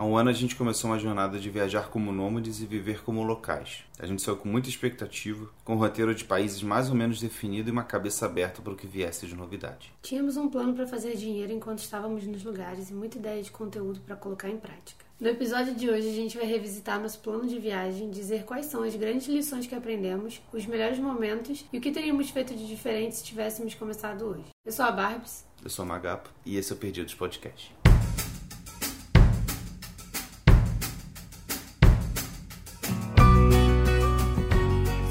Há um ano a gente começou uma jornada de viajar como nômades e viver como locais. A gente saiu com muita expectativa, com um roteiro de países mais ou menos definido e uma cabeça aberta para o que viesse de novidade. Tínhamos um plano para fazer dinheiro enquanto estávamos nos lugares e muita ideia de conteúdo para colocar em prática. No episódio de hoje, a gente vai revisitar nosso plano de viagem, dizer quais são as grandes lições que aprendemos, os melhores momentos e o que teríamos feito de diferente se tivéssemos começado hoje. Eu sou a Barbs. Eu sou a Magapo e esse é o Perdidos Podcast.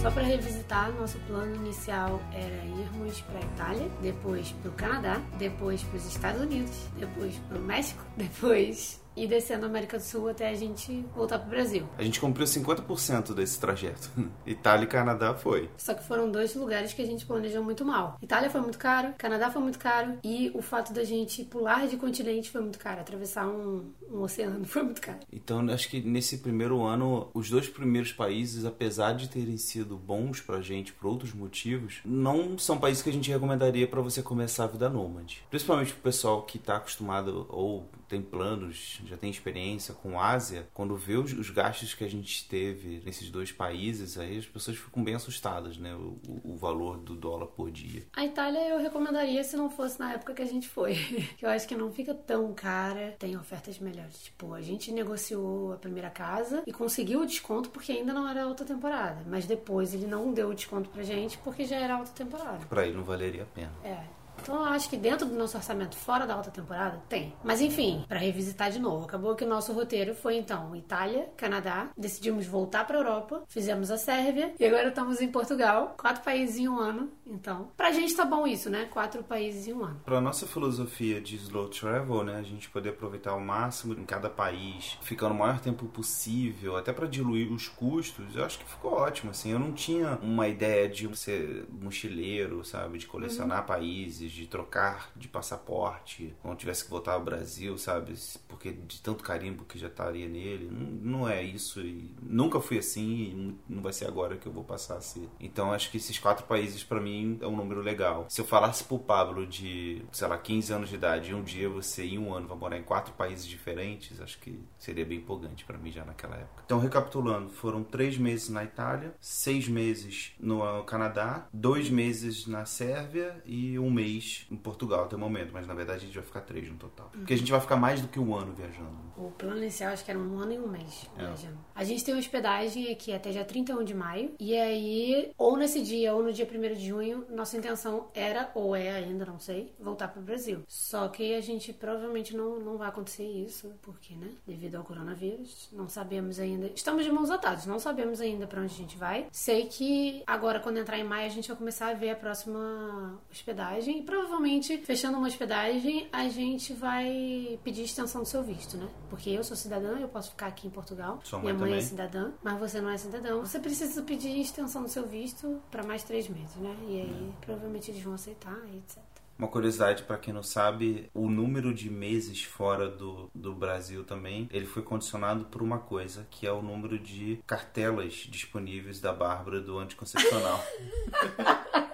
Só para revisitar, nosso plano inicial era irmos para a Itália, depois para o Canadá, depois para os Estados Unidos, depois para o México, depois e descendo a América do Sul até a gente voltar pro Brasil. A gente cumpriu 50% desse trajeto. Itália e Canadá foi. Só que foram dois lugares que a gente planejou muito mal. Itália foi muito caro, Canadá foi muito caro e o fato da gente pular de continente foi muito caro. Atravessar um, um oceano foi muito caro. Então acho que nesse primeiro ano, os dois primeiros países, apesar de terem sido bons pra gente por outros motivos, não são países que a gente recomendaria para você começar a vida nômade. Principalmente pro pessoal que tá acostumado ou tem planos, já tem experiência com Ásia, quando vê os, os, gastos que a gente teve nesses dois países, aí as pessoas ficam bem assustadas, né? O, o, valor do dólar por dia. A Itália eu recomendaria se não fosse na época que a gente foi. eu acho que não fica tão cara, tem ofertas melhores. Tipo, a gente negociou a primeira casa e conseguiu o desconto porque ainda não era alta temporada. Mas depois ele não deu o desconto pra gente porque já era alta temporada. Pra ele não valeria a pena. É. Então eu acho que dentro do nosso orçamento, fora da alta temporada, tem. Mas enfim, para revisitar de novo, acabou que o nosso roteiro foi então Itália, Canadá, decidimos voltar para Europa, fizemos a Sérvia e agora estamos em Portugal, quatro países em um ano. Então, pra gente tá bom isso, né? Quatro países em um ano. Pra nossa filosofia de slow travel, né, a gente poder aproveitar ao máximo em cada país, ficando o maior tempo possível, até para diluir os custos, eu acho que ficou ótimo, assim. Eu não tinha uma ideia de ser mochileiro, sabe, de colecionar uhum. países de trocar de passaporte quando tivesse que voltar ao Brasil, sabe? Porque de tanto carimbo que já estaria nele. Não, não é isso e nunca fui assim e não vai ser agora que eu vou passar a ser. Então acho que esses quatro países para mim é um número legal. Se eu falasse pro Pablo de, sei lá, 15 anos de idade e um dia você em um ano vai morar em quatro países diferentes, acho que seria bem empolgante para mim já naquela época. Então recapitulando, foram três meses na Itália, seis meses no Canadá, dois meses na Sérvia e um mês mês em Portugal até o momento, mas na verdade a gente vai ficar três no total. Porque a gente vai ficar mais do que um ano viajando. O plano inicial acho que era um ano e um mês é. viajando. A gente tem uma hospedagem aqui até dia 31 de maio, e aí, ou nesse dia ou no dia 1 de junho, nossa intenção era, ou é ainda, não sei, voltar para o Brasil. Só que a gente provavelmente não, não vai acontecer isso, porque, né, devido ao coronavírus, não sabemos ainda. Estamos de mãos atadas, não sabemos ainda para onde a gente vai. Sei que agora, quando entrar em maio, a gente vai começar a ver a próxima hospedagem provavelmente, fechando uma hospedagem, a gente vai pedir extensão do seu visto, né? Porque eu sou cidadã, eu posso ficar aqui em Portugal. Sua mãe Minha mãe também. é cidadã, mas você não é cidadão. Você precisa pedir extensão do seu visto para mais três meses, né? E aí, é. provavelmente eles vão aceitar etc. Uma curiosidade para quem não sabe, o número de meses fora do, do Brasil também, ele foi condicionado por uma coisa, que é o número de cartelas disponíveis da Bárbara do anticoncepcional.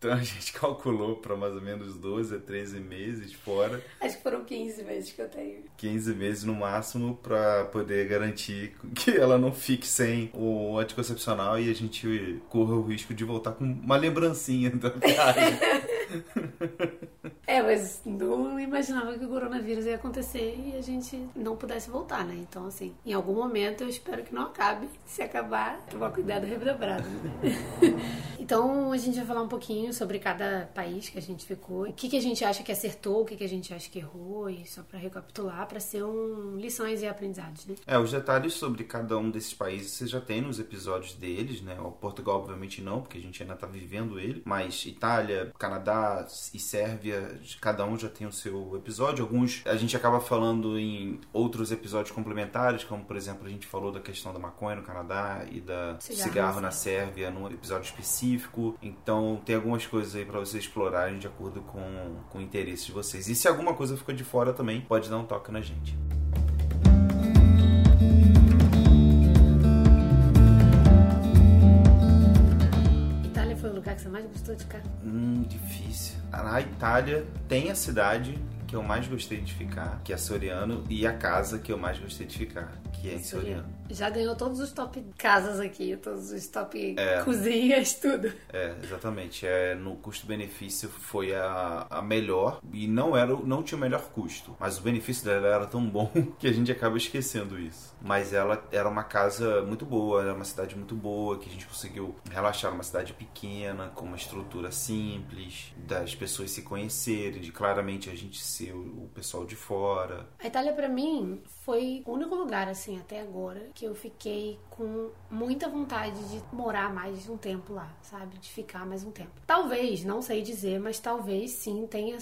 Então a gente calculou para mais ou menos 12 a 13 meses fora. Acho que foram 15 meses que eu tenho. 15 meses no máximo para poder garantir que ela não fique sem o anticoncepcional e a gente corra o risco de voltar com uma lembrancinha da viagem. é, mas não imaginava que o coronavírus ia acontecer e a gente não pudesse voltar, né? Então, assim, em algum momento eu espero que não acabe. Se acabar, tomar cuidado redobrado, né? então, a gente vai falar um pouquinho sobre cada país que a gente ficou. O que, que a gente acha que acertou, o que, que a gente acha que errou, e só para recapitular, para ser um lições e aprendizados, né? É, os detalhes sobre cada um desses países você já tem nos episódios deles, né? O Portugal, obviamente, não, porque a gente ainda tá vivendo ele, mas Itália, Canadá, e Sérvia, cada um já tem o seu episódio. Alguns a gente acaba falando em outros episódios complementares, como por exemplo a gente falou da questão da maconha no Canadá e da cigarro, cigarro na Sérvia num episódio específico. Então tem algumas coisas aí para vocês explorarem de acordo com, com o interesse de vocês. E se alguma coisa ficou de fora também, pode dar um toque na gente. Na Itália tem a cidade que eu mais gostei de ficar, que é Soriano, e a casa que eu mais gostei de ficar, que é em Soriano. Já ganhou todos os top casas aqui, todos os top é. cozinhas, tudo. É, exatamente. É, no custo-benefício foi a, a melhor e não era não tinha o melhor custo, mas o benefício dela era tão bom que a gente acaba esquecendo isso. Mas ela era uma casa muito boa, era uma cidade muito boa, que a gente conseguiu relaxar numa cidade pequena, com uma estrutura simples, das pessoas se conhecerem, de claramente a gente o, o pessoal de fora. A Itália para mim foi o único lugar assim até agora que eu fiquei com muita vontade de morar mais um tempo lá, sabe? De ficar mais um tempo. Talvez, não sei dizer, mas talvez sim tenha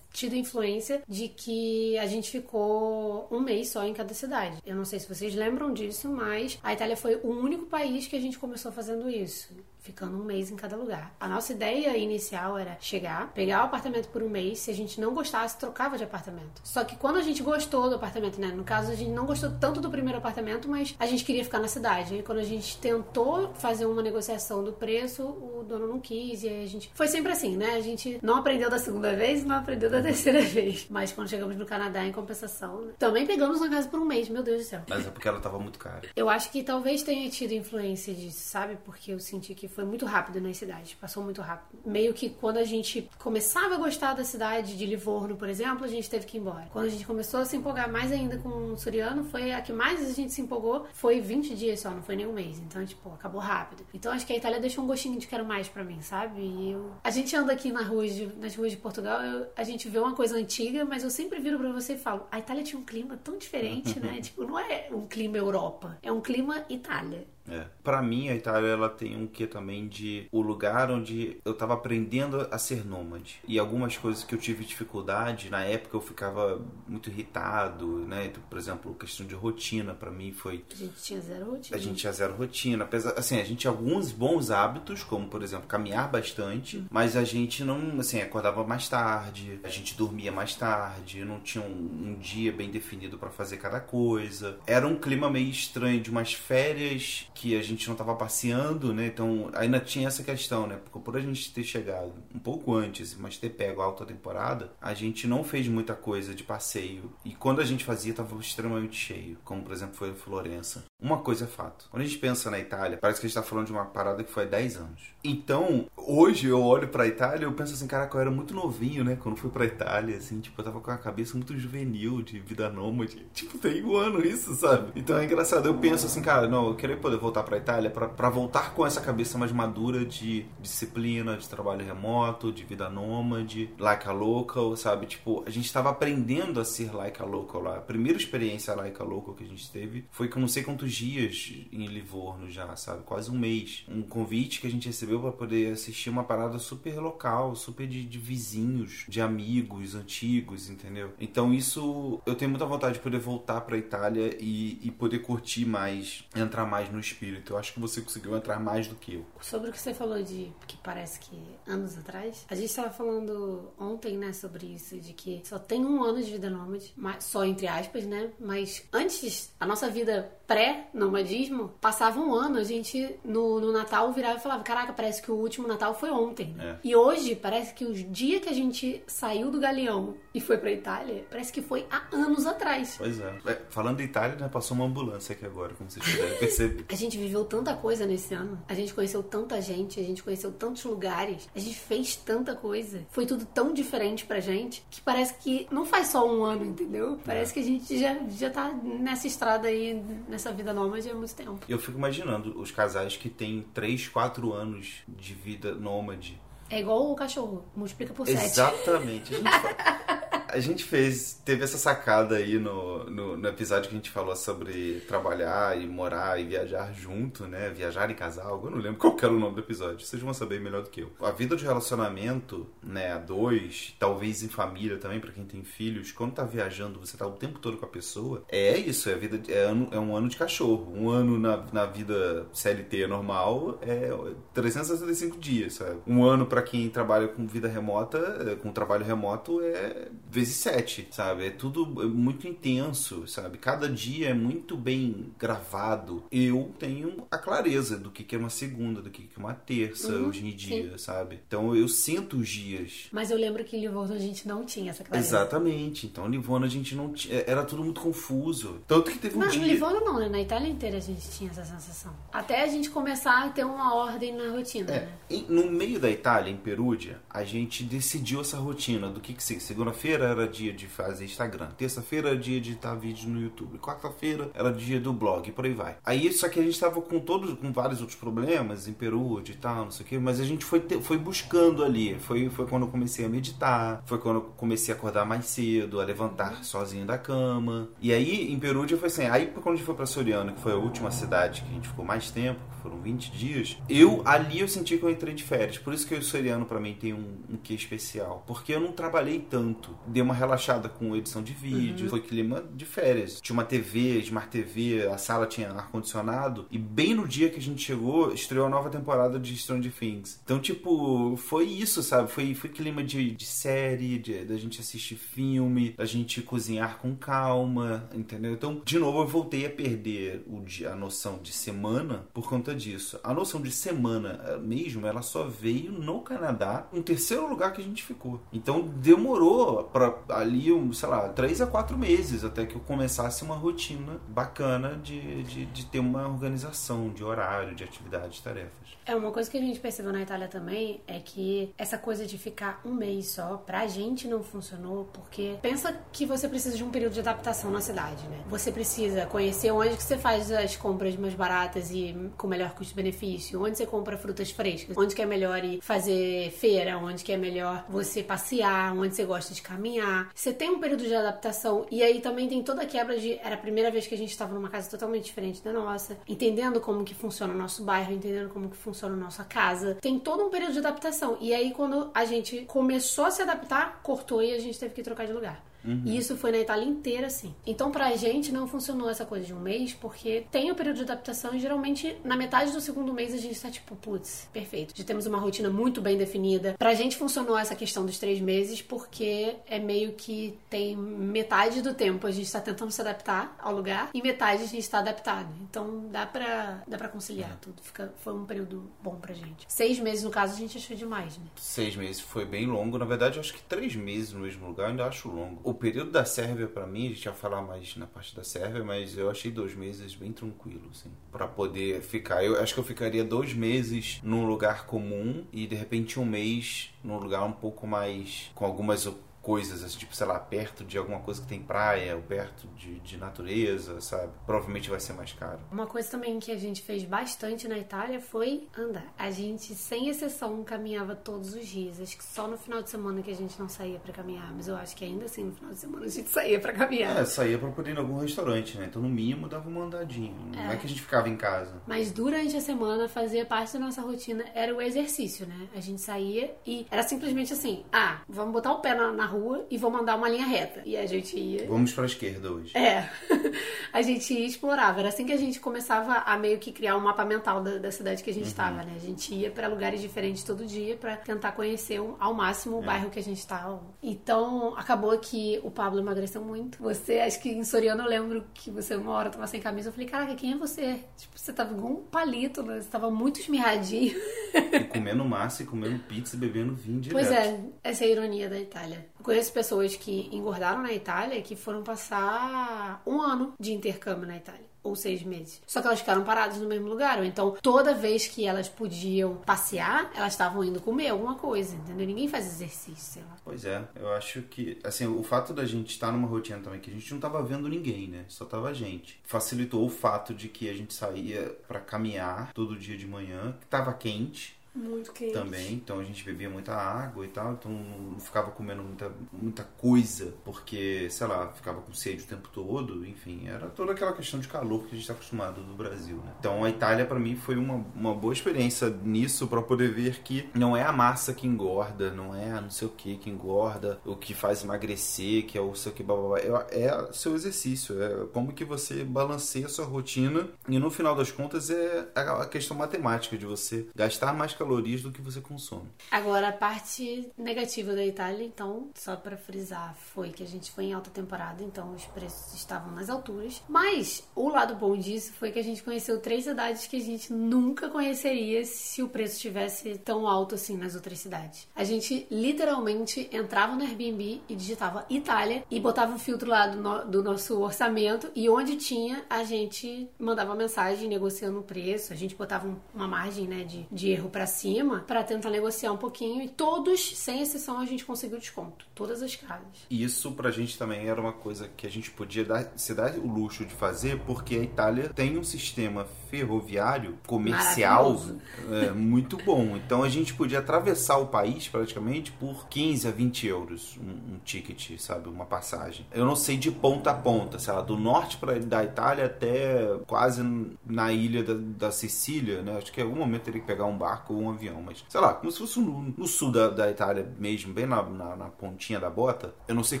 tido influência de que a gente ficou um mês só em cada cidade. Eu não sei se vocês lembram disso, mas a Itália foi o único país que a gente começou fazendo isso ficando um mês em cada lugar. A nossa ideia inicial era chegar, pegar o apartamento por um mês, se a gente não gostasse, trocava de apartamento. Só que quando a gente gostou do apartamento, né? No caso, a gente não gostou tanto do primeiro apartamento, mas a gente queria ficar na cidade. E quando a gente tentou fazer uma negociação do preço, o dono não quis, e aí a gente. Foi sempre assim, né? A gente não aprendeu da segunda vez não aprendeu da terceira vez. Mas quando chegamos no Canadá, em compensação, né? também pegamos uma casa por um mês, meu Deus do céu. Mas é porque ela tava muito cara. Eu acho que talvez tenha tido influência disso, sabe? Porque eu senti que foi muito rápido na cidade, passou muito rápido. Meio que quando a gente começava a gostar da cidade de Livorno, por exemplo, a gente teve que ir embora. Quando a gente começou a se empolgar mais ainda com o Soriano, foi a que mais a gente se empolgou, foi 20 dias só, não foi nem um mês. Então, tipo, acabou rápido. Então, acho que a Itália deixou um gostinho de quero mais para mim, sabe? E eu... A gente anda aqui nas ruas de, nas ruas de Portugal, eu... a gente vê uma coisa antiga, mas eu sempre viro para você e falo, a Itália tinha um clima tão diferente, né? tipo, não é um clima Europa, é um clima Itália. É. Para mim, a Itália ela tem um que também de o lugar onde eu tava aprendendo a ser nômade. E algumas coisas que eu tive dificuldade, na época eu ficava muito irritado, né? Então, por exemplo, questão de rotina para mim foi A gente tinha zero rotina. A gente tinha zero rotina, apesar assim, a gente tinha alguns bons hábitos, como por exemplo, caminhar bastante, uhum. mas a gente não, assim, acordava mais tarde, a gente dormia mais tarde, não tinha um, um dia bem definido para fazer cada coisa. Era um clima meio estranho de umas férias que a gente não estava passeando, né? Então ainda tinha essa questão, né? Porque por a gente ter chegado um pouco antes, mas ter pego a alta temporada, a gente não fez muita coisa de passeio. E quando a gente fazia, estava extremamente cheio, como por exemplo foi a Florença. Uma coisa é fato. Quando a gente pensa na Itália, parece que a gente está falando de uma parada que foi há 10 anos. Então, hoje eu olho para a Itália e eu penso assim, caraca, eu era muito novinho, né? Quando fui para a Itália, assim, tipo, eu tava com a cabeça muito juvenil, de vida nômade. Tipo, tem um ano isso, sabe? Então é engraçado. Eu penso assim, cara, não, eu queria poder voltar para a Itália para voltar com essa cabeça mais madura de disciplina, de trabalho remoto, de vida nômade, like a local, sabe? Tipo, a gente estava aprendendo a ser like a local lá. A primeira experiência like a local que a gente teve foi com não sei quantos dias em Livorno já, sabe? Quase um mês. Um convite que a gente recebeu para poder assistir uma parada super local, super de, de vizinhos, de amigos antigos, entendeu? Então isso eu tenho muita vontade de poder voltar para Itália e, e poder curtir mais, entrar mais no espírito. Eu acho que você conseguiu entrar mais do que eu. Sobre o que você falou de que parece que anos atrás, a gente estava falando ontem, né, sobre isso, de que só tem um ano de vida nômade, só entre aspas, né? Mas antes, a nossa vida pré-nomadismo, passava um ano, a gente no, no Natal virava e falava: Caraca, parece que o último Natal foi ontem. É. E hoje, parece que o dia que a gente saiu do Galeão e foi pra Itália, parece que foi há anos atrás. Pois é. é falando de Itália, né, passou uma ambulância aqui agora, como vocês puderam perceber. a gente viveu tanta coisa nesse ano. A gente conheceu tanta gente, a gente conheceu tantos lugares, a gente fez tanta coisa. Foi tudo tão diferente pra gente que parece que não faz só um ano, entendeu? Parece é. que a gente já, já tá nessa estrada aí nessa vida nômade há muito tempo. Eu fico imaginando os casais que têm 3, 4 anos de vida nômade. É igual o cachorro, multiplica por 7. Exatamente. A gente, fez, teve essa sacada aí no, no, no, episódio que a gente falou sobre trabalhar e morar e viajar junto, né? Viajar em casal. Eu não lembro qual era o nome do episódio. Vocês vão saber melhor do que eu. A vida de relacionamento, né? A dois, talvez em família também, para quem tem filhos. Quando tá viajando, você tá o tempo todo com a pessoa. É isso, é, vida, é, ano, é um ano de cachorro. Um ano na, na vida CLT normal é 365 dias, sabe? Um ano para quem trabalha com vida remota, com trabalho remoto, é vezes sete, sabe? É tudo muito intenso, sabe? Cada dia é muito bem gravado. Eu tenho a clareza do que é uma segunda, do que é uma terça uhum, hoje em dia, sim. sabe? Então eu sinto os dias. Mas eu lembro que em Livorno a gente não tinha essa clareza. Exatamente. Então em Livorno a gente não tinha. Era tudo muito confuso. Tanto que teve um não, dia. Em Livorno não, né? Na Itália inteira a gente tinha essa sensação. Até a gente começar a ter uma ordem na rotina, é. né? no meio da Itália, em Perúdia, a gente decidiu essa rotina do que que se segunda-feira era dia de fazer Instagram, terça-feira era dia de editar vídeo no YouTube, quarta-feira era dia do blog, por aí vai. Aí só que a gente estava com todos com vários outros problemas em Perúdia e tal, não sei o que, mas a gente foi foi buscando ali. Foi foi quando eu comecei a meditar, foi quando eu comecei a acordar mais cedo, a levantar sozinho da cama. E aí em Perúdia foi assim, aí quando a gente foi para Soriano, que foi a última cidade que a gente ficou mais tempo, foram 20 dias, eu ali eu senti que eu entrei de férias. Por isso que o Soriano para mim tem um, um quê especial, porque eu não trabalhei tanto. Dei uma relaxada com edição de vídeo, uhum. foi clima de férias. Tinha uma TV, Smart TV, a sala tinha ar-condicionado. E bem no dia que a gente chegou, estreou a nova temporada de Stranger Things. Então, tipo, foi isso, sabe? Foi, foi clima de, de série, da gente assistir filme, da gente cozinhar com calma, entendeu? Então, de novo, eu voltei a perder o dia, a noção de semana por conta disso. A noção de semana eh, mesmo, ela só veio no Canadá, no terceiro lugar que a gente ficou. Então, demorou ali, sei lá, três a quatro meses até que eu começasse uma rotina bacana de, de, de ter uma organização de horário, de atividades, tarefas. É, uma coisa que a gente percebeu na Itália também é que essa coisa de ficar um mês só, pra gente não funcionou, porque pensa que você precisa de um período de adaptação na cidade, né? Você precisa conhecer onde que você faz as compras mais baratas e com melhor custo-benefício, onde você compra frutas frescas, onde que é melhor ir fazer feira, onde que é melhor você passear, onde você gosta de caminhar. Você tem um período de adaptação e aí também tem toda a quebra de... Era a primeira vez que a gente estava numa casa totalmente diferente da nossa, entendendo como que funciona o nosso bairro, entendendo como que funciona a nossa casa. Tem todo um período de adaptação. E aí, quando a gente começou a se adaptar, cortou e a gente teve que trocar de lugar. Uhum. E isso foi na Itália inteira, assim. Então, pra gente, não funcionou essa coisa de um mês, porque tem o período de adaptação e geralmente na metade do segundo mês a gente tá tipo, putz, perfeito. Já temos uma rotina muito bem definida. Pra gente funcionou essa questão dos três meses, porque é meio que tem metade do tempo a gente tá tentando se adaptar ao lugar e metade a gente tá adaptado. Então, dá pra, dá pra conciliar é. tudo. Fica, foi um período bom pra gente. Seis meses, no caso, a gente achou demais, né? Seis meses foi bem longo. Na verdade, eu acho que três meses no mesmo lugar eu ainda acho longo. O o período da Sérvia para mim, a gente vai falar mais na parte da Sérvia, mas eu achei dois meses bem tranquilo, assim, para poder ficar. Eu acho que eu ficaria dois meses num lugar comum e de repente um mês num lugar um pouco mais com algumas coisas, assim, tipo, sei lá, perto de alguma coisa que tem praia, ou perto de, de natureza, sabe? Provavelmente vai ser mais caro. Uma coisa também que a gente fez bastante na Itália foi andar. A gente, sem exceção, caminhava todos os dias. Acho que só no final de semana que a gente não saía para caminhar, mas eu acho que ainda assim no final de semana a gente saía para caminhar. É, saía pra poder ir em algum restaurante, né? Então no mínimo dava uma andadinha. Não é. é que a gente ficava em casa. Mas durante a semana fazia parte da nossa rotina, era o exercício, né? A gente saía e era simplesmente assim: ah, vamos botar o pé na, na rua e vou mandar uma linha reta. E a gente ia. Vamos para a esquerda hoje. É. a gente ia e explorava. Era assim que a gente começava a meio que criar um mapa mental da, da cidade que a gente estava, uhum. né? A gente ia para lugares diferentes todo dia para tentar conhecer ao máximo o é. bairro que a gente estava. Então, acabou que o Pablo emagreceu muito. Você, acho que em Soriano eu lembro que você uma hora tava sem camisa. Eu falei, caraca, quem é você? Tipo, você tava igual um palito, né? Você tava muito esmirradinho. E comendo massa e comendo pizza e bebendo vinho direto. Pois é, essa é a ironia da Itália. Conheço pessoas que engordaram na Itália e que foram passar um ano de intercâmbio na Itália ou seis meses. Só que elas ficaram paradas no mesmo lugar. Então, toda vez que elas podiam passear, elas estavam indo comer alguma coisa, entendeu? Ninguém faz exercício, sei lá. Pois é, eu acho que, assim, o fato da gente estar numa rotina também, que a gente não tava vendo ninguém, né? Só tava a gente. Facilitou o fato de que a gente saía para caminhar todo dia de manhã, que tava quente muito quente. Também, então a gente bebia muita água e tal, então não ficava comendo muita, muita coisa, porque, sei lá, ficava com sede o tempo todo, enfim, era toda aquela questão de calor que a gente está acostumado no Brasil, né? Então a Itália para mim foi uma, uma boa experiência nisso para poder ver que não é a massa que engorda, não é não sei o que que engorda, o que faz emagrecer, que é o seu que blá, é, é seu exercício, é como que você balanceia a sua rotina e no final das contas é a questão matemática de você gastar mais calorias calorias do que você consome. Agora, a parte negativa da Itália, então, só para frisar, foi que a gente foi em alta temporada, então os preços estavam nas alturas. Mas o lado bom disso foi que a gente conheceu três cidades que a gente nunca conheceria se o preço estivesse tão alto assim nas outras cidades. A gente literalmente entrava no Airbnb e digitava Itália e botava um filtro lá do, no, do nosso orçamento e onde tinha a gente mandava mensagem negociando o preço, a gente botava um, uma margem né, de, de erro para cima para tentar negociar um pouquinho e todos, sem exceção, a gente conseguiu desconto. Todas as casas. Isso pra gente também era uma coisa que a gente podia dar, se dar o luxo de fazer, porque a Itália tem um sistema ferroviário comercial é, muito bom. Então a gente podia atravessar o país praticamente por 15 a 20 euros um, um ticket, sabe? Uma passagem. Eu não sei de ponta a ponta, sei lá, do norte pra, da Itália até quase na ilha da, da Sicília, né? Acho que em algum momento teria que pegar um barco ou um avião, mas sei lá, como se fosse no, no sul da, da, Itália mesmo, bem na, na, na, pontinha da bota. Eu não sei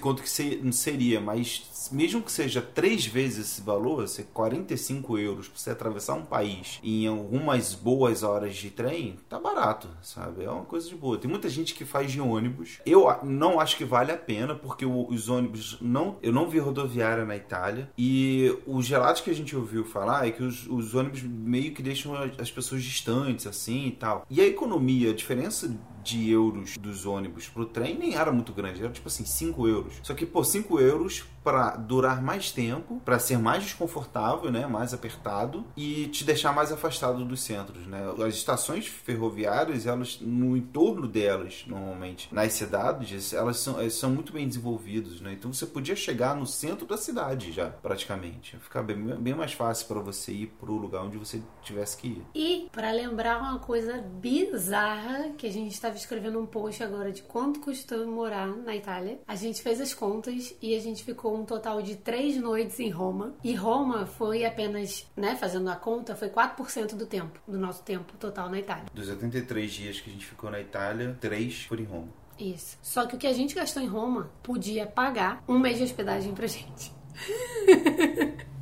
quanto que seria, mas mesmo que seja três vezes esse valor, ser 45 euros pra você atravessar um país em algumas boas horas de trem, tá barato, sabe? É uma coisa de boa. Tem muita gente que faz de ônibus. Eu não acho que vale a pena, porque os ônibus não. Eu não vi rodoviária na Itália. E os relatos que a gente ouviu falar é que os, os ônibus meio que deixam as pessoas distantes, assim e tal. E a economia, a diferença de euros dos ônibus pro trem nem era muito grande, era tipo assim, 5 euros. Só que, pô, 5 euros para durar mais tempo, para ser mais desconfortável, né, mais apertado e te deixar mais afastado dos centros, né? As estações ferroviárias, elas no entorno delas, normalmente, nas cidades, elas são, elas são muito bem desenvolvidas, né? Então você podia chegar no centro da cidade já, praticamente. Ficar bem, bem mais fácil para você ir pro lugar onde você tivesse que ir. E para lembrar uma coisa bizarra que a gente estava escrevendo um post agora de quanto custou morar na Itália, a gente fez as contas e a gente ficou um total de três noites em Roma. E Roma foi apenas, né, fazendo a conta, foi 4% do tempo, do nosso tempo total na Itália. Dos 83 dias que a gente ficou na Itália, três foram em Roma. Isso. Só que o que a gente gastou em Roma podia pagar um mês de hospedagem pra gente.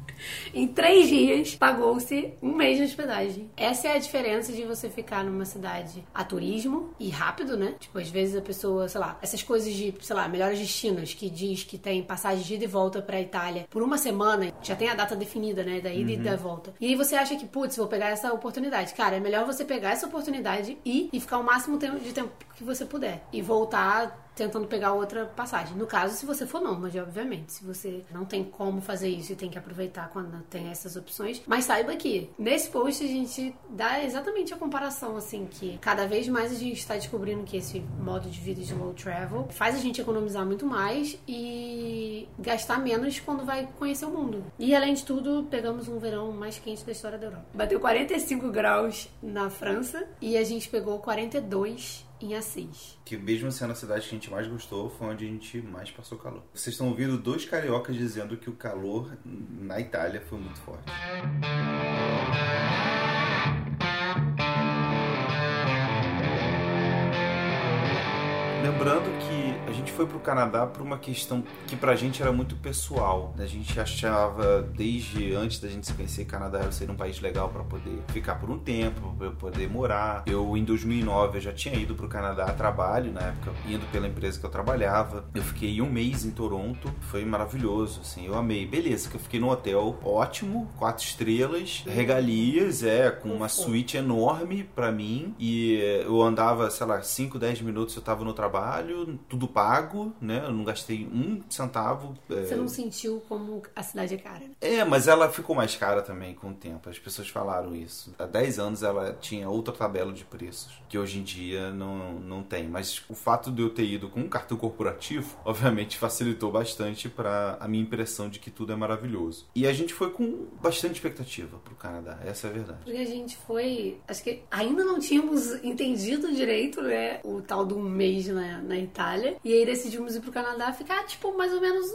Em três dias, pagou-se um mês de hospedagem. Essa é a diferença de você ficar numa cidade a turismo e rápido, né? Tipo, às vezes a pessoa, sei lá, essas coisas de, sei lá, melhores destinos, que diz que tem passagem de ida e volta pra Itália por uma semana, já tem a data definida, né? Da ida uhum. e da volta. E aí você acha que, putz, vou pegar essa oportunidade. Cara, é melhor você pegar essa oportunidade e, e ficar o máximo de tempo que você puder. E voltar tentando pegar outra passagem. No caso, se você for nômade, obviamente. Se você não tem como fazer isso e tem que aproveitar quando tem essas opções. Mas saiba que nesse post a gente dá exatamente a comparação, assim, que cada vez mais a gente está descobrindo que esse modo de vida de low travel faz a gente economizar muito mais e gastar menos quando vai conhecer o mundo. E além de tudo, pegamos um verão mais quente da história da Europa. Bateu 45 graus na França e a gente pegou 42 em Assis. Que mesmo sendo a cidade que a gente mais gostou, foi onde a gente mais passou calor. Vocês estão ouvindo dois cariocas dizendo que o calor na Itália foi muito forte. Lembrando que a gente foi para o Canadá por uma questão que para a gente era muito pessoal. A gente achava, desde antes da gente se conhecer, Canadá ser um país legal para poder ficar por um tempo, para poder morar. Eu, em 2009, eu já tinha ido para o Canadá a trabalho, na época, indo pela empresa que eu trabalhava. Eu fiquei um mês em Toronto, foi maravilhoso, assim, eu amei. Beleza, que eu fiquei num hotel ótimo, quatro estrelas, regalias, é, com uma suíte enorme para mim. E eu andava, sei lá, 5, 10 minutos eu tava no trabalho tudo pago, né? Eu não gastei um centavo. É. Você não sentiu como a cidade é cara? É, mas ela ficou mais cara também com o tempo. As pessoas falaram isso. Há 10 anos ela tinha outra tabela de preços, que hoje em dia não, não tem. Mas o fato de eu ter ido com um cartão corporativo, obviamente facilitou bastante para a minha impressão de que tudo é maravilhoso. E a gente foi com bastante expectativa pro Canadá, essa é a verdade. Porque a gente foi, acho que ainda não tínhamos entendido direito, né, o tal do mês na, na Itália. E aí decidimos ir pro Canadá ficar, tipo, mais ou menos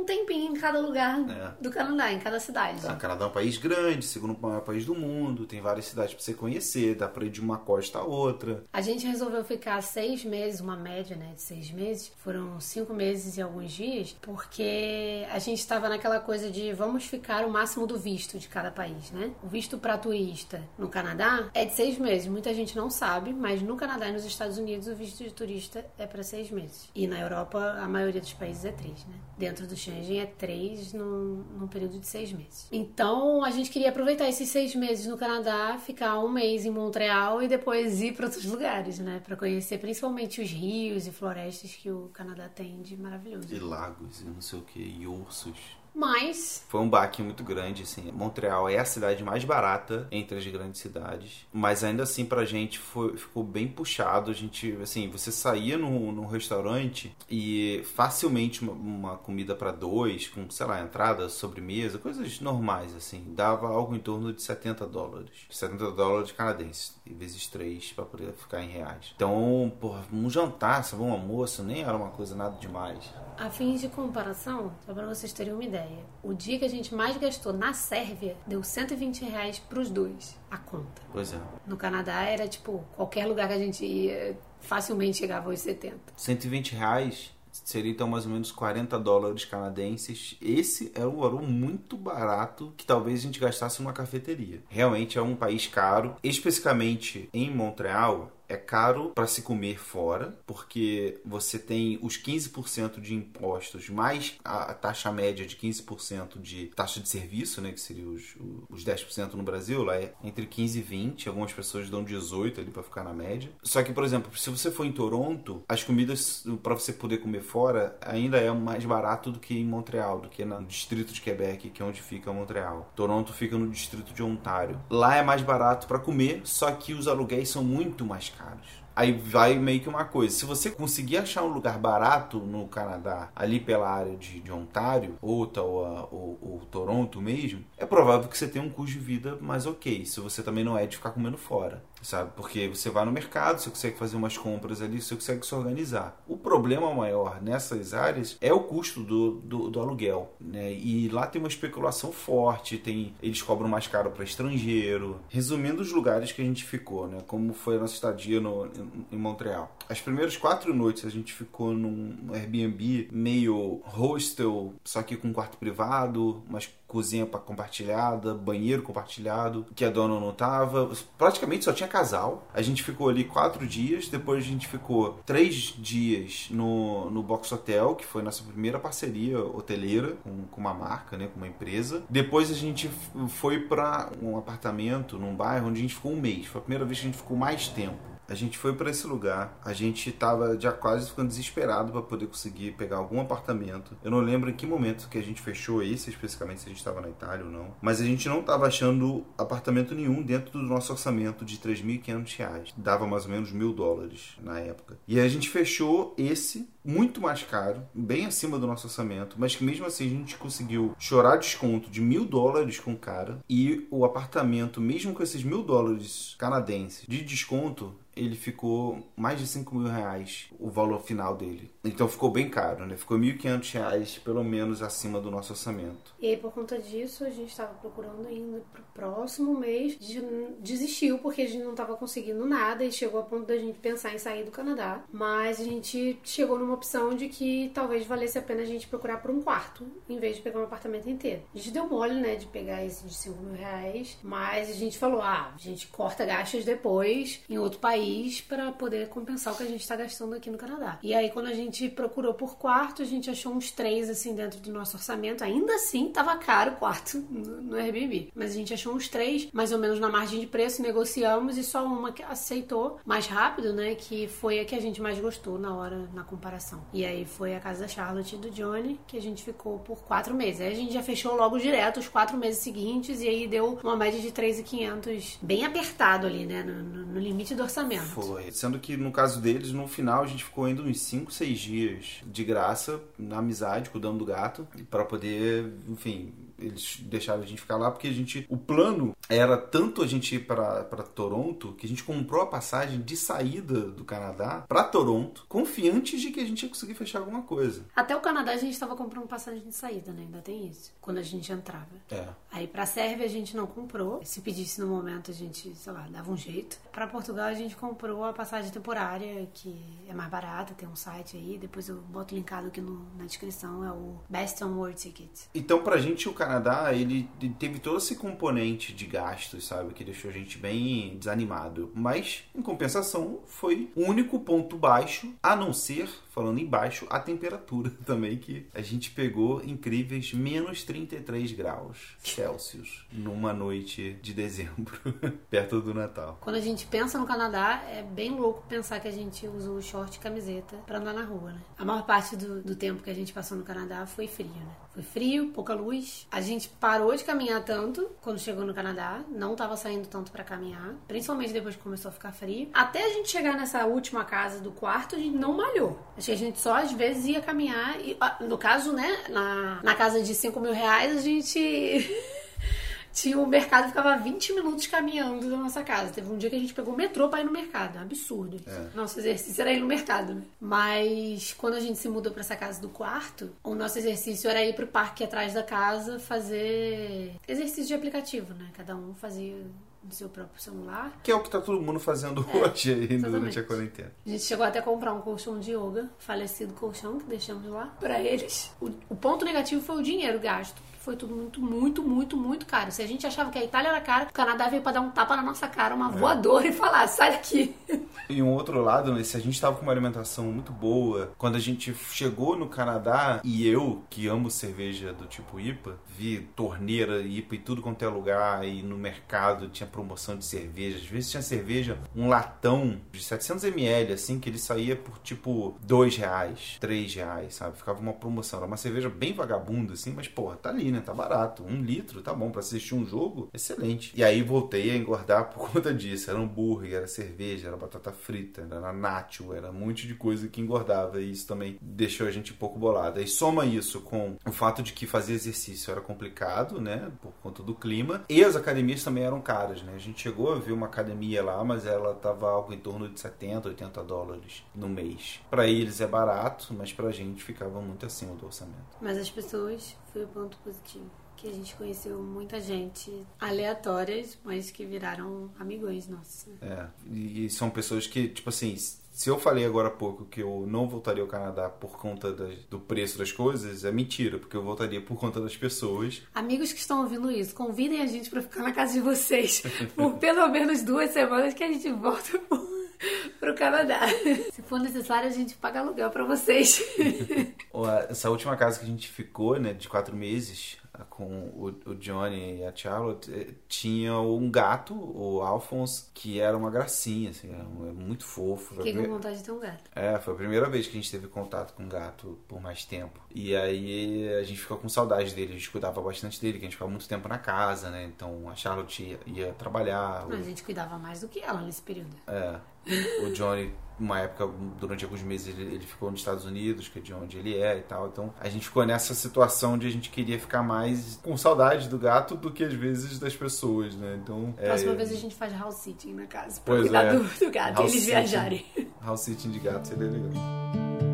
um tempinho em cada lugar é. do Canadá, em cada cidade. Tá, o Canadá é um país grande, segundo maior país do mundo, tem várias cidades para você conhecer, dá para ir de uma costa a outra. A gente resolveu ficar seis meses, uma média né, de seis meses, foram cinco meses e alguns dias, porque a gente estava naquela coisa de vamos ficar o máximo do visto de cada país, né? O visto para turista no Canadá é de seis meses. Muita gente não sabe, mas no Canadá e nos Estados Unidos o visto de turista é para seis meses. E na Europa a maioria dos países é três, né? Dentro do Schengen é três num, num período de seis meses. Então a gente queria aproveitar esses seis meses no Canadá, ficar um mês em Montreal e depois ir para outros lugares, né? Para conhecer principalmente os rios e florestas que o Canadá tem de maravilhoso. E lagos e não sei o que, e ursos. Mas. Foi um baque muito grande, assim. Montreal é a cidade mais barata entre as grandes cidades. Mas ainda assim, pra gente, foi, ficou bem puxado. A gente, assim, você saía num, num restaurante e facilmente uma, uma comida para dois, com, sei lá, entrada, sobremesa, coisas normais, assim. Dava algo em torno de 70 dólares. 70 dólares canadenses. Vezes três pra poder ficar em reais. Então, porra, um jantar, sabe, um almoço, nem era uma coisa nada demais. A fins de comparação, só para vocês terem uma ideia, o dia que a gente mais gastou na Sérvia deu 120 reais pros dois, a conta. Pois é. No Canadá era tipo, qualquer lugar que a gente ia, facilmente chegava aos 70. 120 reais seria então mais ou menos 40 dólares canadenses. Esse era um valor muito barato que talvez a gente gastasse numa cafeteria. Realmente é um país caro, especificamente em Montreal é caro para se comer fora, porque você tem os 15% de impostos mais a taxa média de 15% de taxa de serviço, né, que seria os, os 10% no Brasil, lá é entre 15 e 20, algumas pessoas dão 18 ali para ficar na média. Só que, por exemplo, se você for em Toronto, as comidas para você poder comer fora ainda é mais barato do que em Montreal, do que no distrito de Quebec, que é onde fica Montreal. Toronto fica no distrito de Ontário. Lá é mais barato para comer, só que os aluguéis são muito mais caros caros. Aí vai meio que uma coisa. Se você conseguir achar um lugar barato no Canadá, ali pela área de, de Ontário, Ottawa, ou, ou, Toronto mesmo, é provável que você tenha um custo de vida mais ok. Se você também não é de ficar comendo fora sabe? Porque você vai no mercado, você consegue fazer umas compras ali, você consegue se organizar. O problema maior nessas áreas é o custo do, do, do aluguel, né? E lá tem uma especulação forte, tem eles cobram mais caro para estrangeiro. Resumindo os lugares que a gente ficou, né? Como foi a nossa estadia no, em Montreal. As primeiras quatro noites a gente ficou num Airbnb meio hostel, só que com quarto privado, mas cozinha compartilhada, banheiro compartilhado, que a dona não tava. Praticamente só tinha casal. A gente ficou ali quatro dias, depois a gente ficou três dias no, no Box Hotel, que foi nossa primeira parceria hoteleira com, com uma marca, né, com uma empresa. Depois a gente foi para um apartamento num bairro onde a gente ficou um mês. Foi a primeira vez que a gente ficou mais tempo. A gente foi para esse lugar, a gente tava já quase ficando desesperado para poder conseguir pegar algum apartamento. Eu não lembro em que momento que a gente fechou esse especificamente, se a gente estava na Itália ou não. Mas a gente não estava achando apartamento nenhum dentro do nosso orçamento de 3.500 reais. Dava mais ou menos mil dólares na época. E a gente fechou esse muito mais caro, bem acima do nosso orçamento, mas que mesmo assim a gente conseguiu chorar desconto de mil dólares com o cara e o apartamento, mesmo com esses mil dólares canadenses de desconto, ele ficou mais de 5 mil reais o valor final dele. Então ficou bem caro, né? Ficou 1.500 reais pelo menos acima do nosso orçamento. E aí por conta disso a gente estava procurando ainda pro próximo mês, desistiu porque a gente não estava conseguindo nada e chegou a ponto da gente pensar em sair do Canadá. Mas a gente chegou numa opção de que talvez valesse a pena a gente procurar por um quarto em vez de pegar um apartamento inteiro. A gente deu mole, né, de pegar esse de 5 mil reais, mas a gente falou, ah, a gente corta gastos depois em outro país país para poder compensar o que a gente está gastando aqui no Canadá. E aí, quando a gente procurou por quarto, a gente achou uns três assim dentro do nosso orçamento. Ainda assim, tava caro o quarto no Airbnb. Mas a gente achou uns três, mais ou menos na margem de preço, negociamos e só uma que aceitou mais rápido, né? Que foi a que a gente mais gostou na hora, na comparação. E aí foi a casa da Charlotte e do Johnny, que a gente ficou por quatro meses. Aí a gente já fechou logo direto os quatro meses seguintes e aí deu uma média de 3,500 bem apertado ali, né? No, no, no limite do orçamento. Foi. Sendo que no caso deles, no final a gente ficou ainda uns 5, 6 dias de graça, na amizade, cuidando do gato, para poder, enfim, eles deixaram a gente ficar lá porque a gente. O plano era tanto a gente ir para Toronto que a gente comprou a passagem de saída do Canadá para Toronto, confiantes de que a gente ia conseguir fechar alguma coisa. Até o Canadá a gente estava comprando passagem de saída, né? Ainda tem isso. Quando a gente entrava. É. Aí pra Sérvia a gente não comprou. Se pedisse no momento a gente, sei lá, dava um jeito. Para Portugal a gente comprou a passagem temporária, que é mais barata, tem um site aí. Depois eu boto linkado aqui no, na descrição. É o Best on World Ticket. Então pra gente o Canadá, ele teve todo esse componente de gastos, sabe? Que deixou a gente bem desanimado. Mas, em compensação, foi o único ponto baixo, a não ser falando embaixo, a temperatura também, que a gente pegou incríveis menos 33 graus Celsius numa noite de dezembro, perto do Natal. Quando a gente pensa no Canadá, é bem louco pensar que a gente usou short e camiseta para andar na rua, né? A maior parte do, do tempo que a gente passou no Canadá foi frio, né? Foi frio, pouca luz. A gente parou de caminhar tanto quando chegou no Canadá, não tava saindo tanto para caminhar, principalmente depois que começou a ficar frio. Até a gente chegar nessa última casa do quarto, a gente não malhou. Acho que a gente só às vezes ia caminhar. E, no caso, né, na, na casa de 5 mil reais, a gente. tinha o mercado ficava 20 minutos caminhando da nossa casa. Teve um dia que a gente pegou o metrô pra ir no mercado. Absurdo. É. Nosso exercício era ir no mercado, né? Mas quando a gente se mudou pra essa casa do quarto, o nosso exercício era ir pro parque atrás da casa fazer exercício de aplicativo, né? Cada um fazia no seu próprio celular. Que é o que tá todo mundo fazendo é, hoje aí durante a quarentena. A gente chegou até a comprar um colchão de yoga, falecido colchão, que deixamos lá para eles. O, o ponto negativo foi o dinheiro gasto foi tudo muito, muito, muito, muito caro. Se a gente achava que a Itália era cara, o Canadá veio para dar um tapa na nossa cara, uma é. voadora e falar, sai daqui. E um outro lado, né, se a gente tava com uma alimentação muito boa, quando a gente chegou no Canadá e eu, que amo cerveja do tipo IPA, vi torneira IPA e tudo quanto é lugar, e no mercado tinha promoção de cerveja, às vezes tinha cerveja, um latão de 700ml, assim, que ele saía por tipo 2 reais, 3 reais, sabe? Ficava uma promoção, era uma cerveja bem vagabunda, assim, mas porra, tá ali, né? Tá barato. Um litro, tá bom. para assistir um jogo, excelente. E aí voltei a engordar por conta disso. Era hambúrguer, era cerveja, era batata frita, era nacho, era um monte de coisa que engordava. E isso também deixou a gente um pouco bolada. E soma isso com o fato de que fazer exercício era complicado, né? Por conta do clima. E as academias também eram caras, né? A gente chegou a ver uma academia lá, mas ela tava algo em torno de 70, 80 dólares no mês. Para eles é barato, mas pra gente ficava muito acima do orçamento. Mas as pessoas foi o ponto positivo. Que a gente conheceu muita gente aleatórias, mas que viraram amigões nossos. É, e são pessoas que, tipo assim, se eu falei agora há pouco que eu não voltaria ao Canadá por conta das, do preço das coisas, é mentira, porque eu voltaria por conta das pessoas. Amigos que estão ouvindo isso, convidem a gente para ficar na casa de vocês por pelo menos duas semanas que a gente volta pro Canadá. Se for necessário, a gente paga aluguel para vocês. Essa última casa que a gente ficou, né, de quatro meses, com o, o, Johnny e a Charlotte, eh, tinha um gato, o Alphonse, que era uma gracinha, assim, era muito fofo. Fiquei com vontade de ter um gato. É, foi a primeira vez que a gente teve contato com um gato por mais tempo. E aí a gente ficou com saudade dele, a gente cuidava bastante dele, que a gente ficava muito tempo na casa, né? Então a Charlotte ia, ia trabalhar. Mas a gente cuidava mais do que ela nesse período. É. O Johnny uma época, durante alguns meses, ele, ele, ficou nos Estados Unidos, que é de onde ele é e tal. Então a gente ficou nessa situação de a gente queria ficar mais com saudade do gato do que às vezes das pessoas, né? Então. Próxima é... vez a gente faz house sitting na casa pra pois cuidar é. do, do, gato house e eles sitting, viajarem. House sitting de gato seria legal.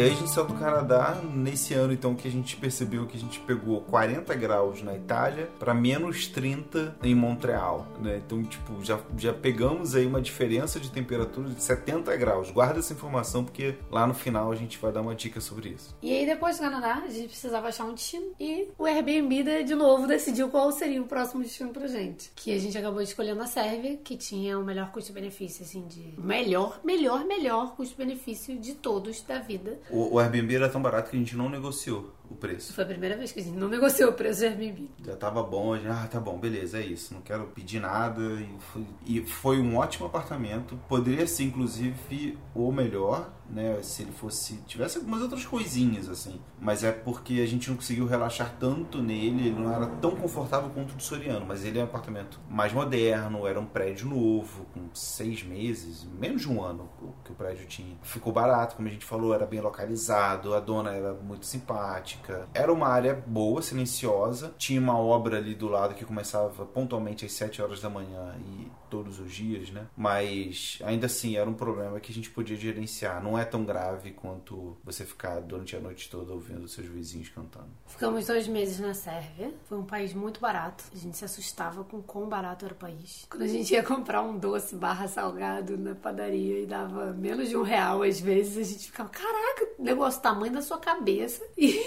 E aí a gente saiu do Canadá nesse ano então que a gente percebeu que a gente pegou 40 graus na Itália para menos 30 em Montreal, né? Então, tipo, já, já pegamos aí uma diferença de temperatura de 70 graus. Guarda essa informação porque lá no final a gente vai dar uma dica sobre isso. E aí depois do Canadá, a gente precisava achar um destino e o Airbnb de novo decidiu qual seria o próximo destino pra gente. Que a gente acabou escolhendo a Sérvia, que tinha o melhor custo-benefício assim de melhor, melhor, melhor custo-benefício de todos da vida. O, o Airbnb era tão barato que a gente não negociou o preço. Foi a primeira vez que a gente não negociou o preço do Airbnb. Já tava bom, já, ah, tá bom, beleza, é isso. Não quero pedir nada. E foi, e foi um ótimo apartamento. Poderia ser, inclusive, o melhor né? Se ele fosse. tivesse algumas outras coisinhas, assim. Mas é porque a gente não conseguiu relaxar tanto nele, ele não era tão confortável quanto o do Soriano, mas ele é um apartamento mais moderno, era um prédio novo, com seis meses, menos de um ano que o prédio tinha. Ficou barato, como a gente falou, era bem localizado, a dona era muito simpática. Era uma área boa, silenciosa, tinha uma obra ali do lado que começava pontualmente às 7 horas da manhã e todos os dias, né? Mas ainda assim era um problema que a gente podia gerenciar. Não é tão grave quanto você ficar durante a noite toda ouvindo seus vizinhos cantando. Ficamos dois meses na Sérvia. Foi um país muito barato. A gente se assustava com quão barato era o país. Quando a gente ia comprar um doce barra salgado na padaria e dava menos de um real às vezes, a gente ficava, caraca, negócio tamanho da sua cabeça. E,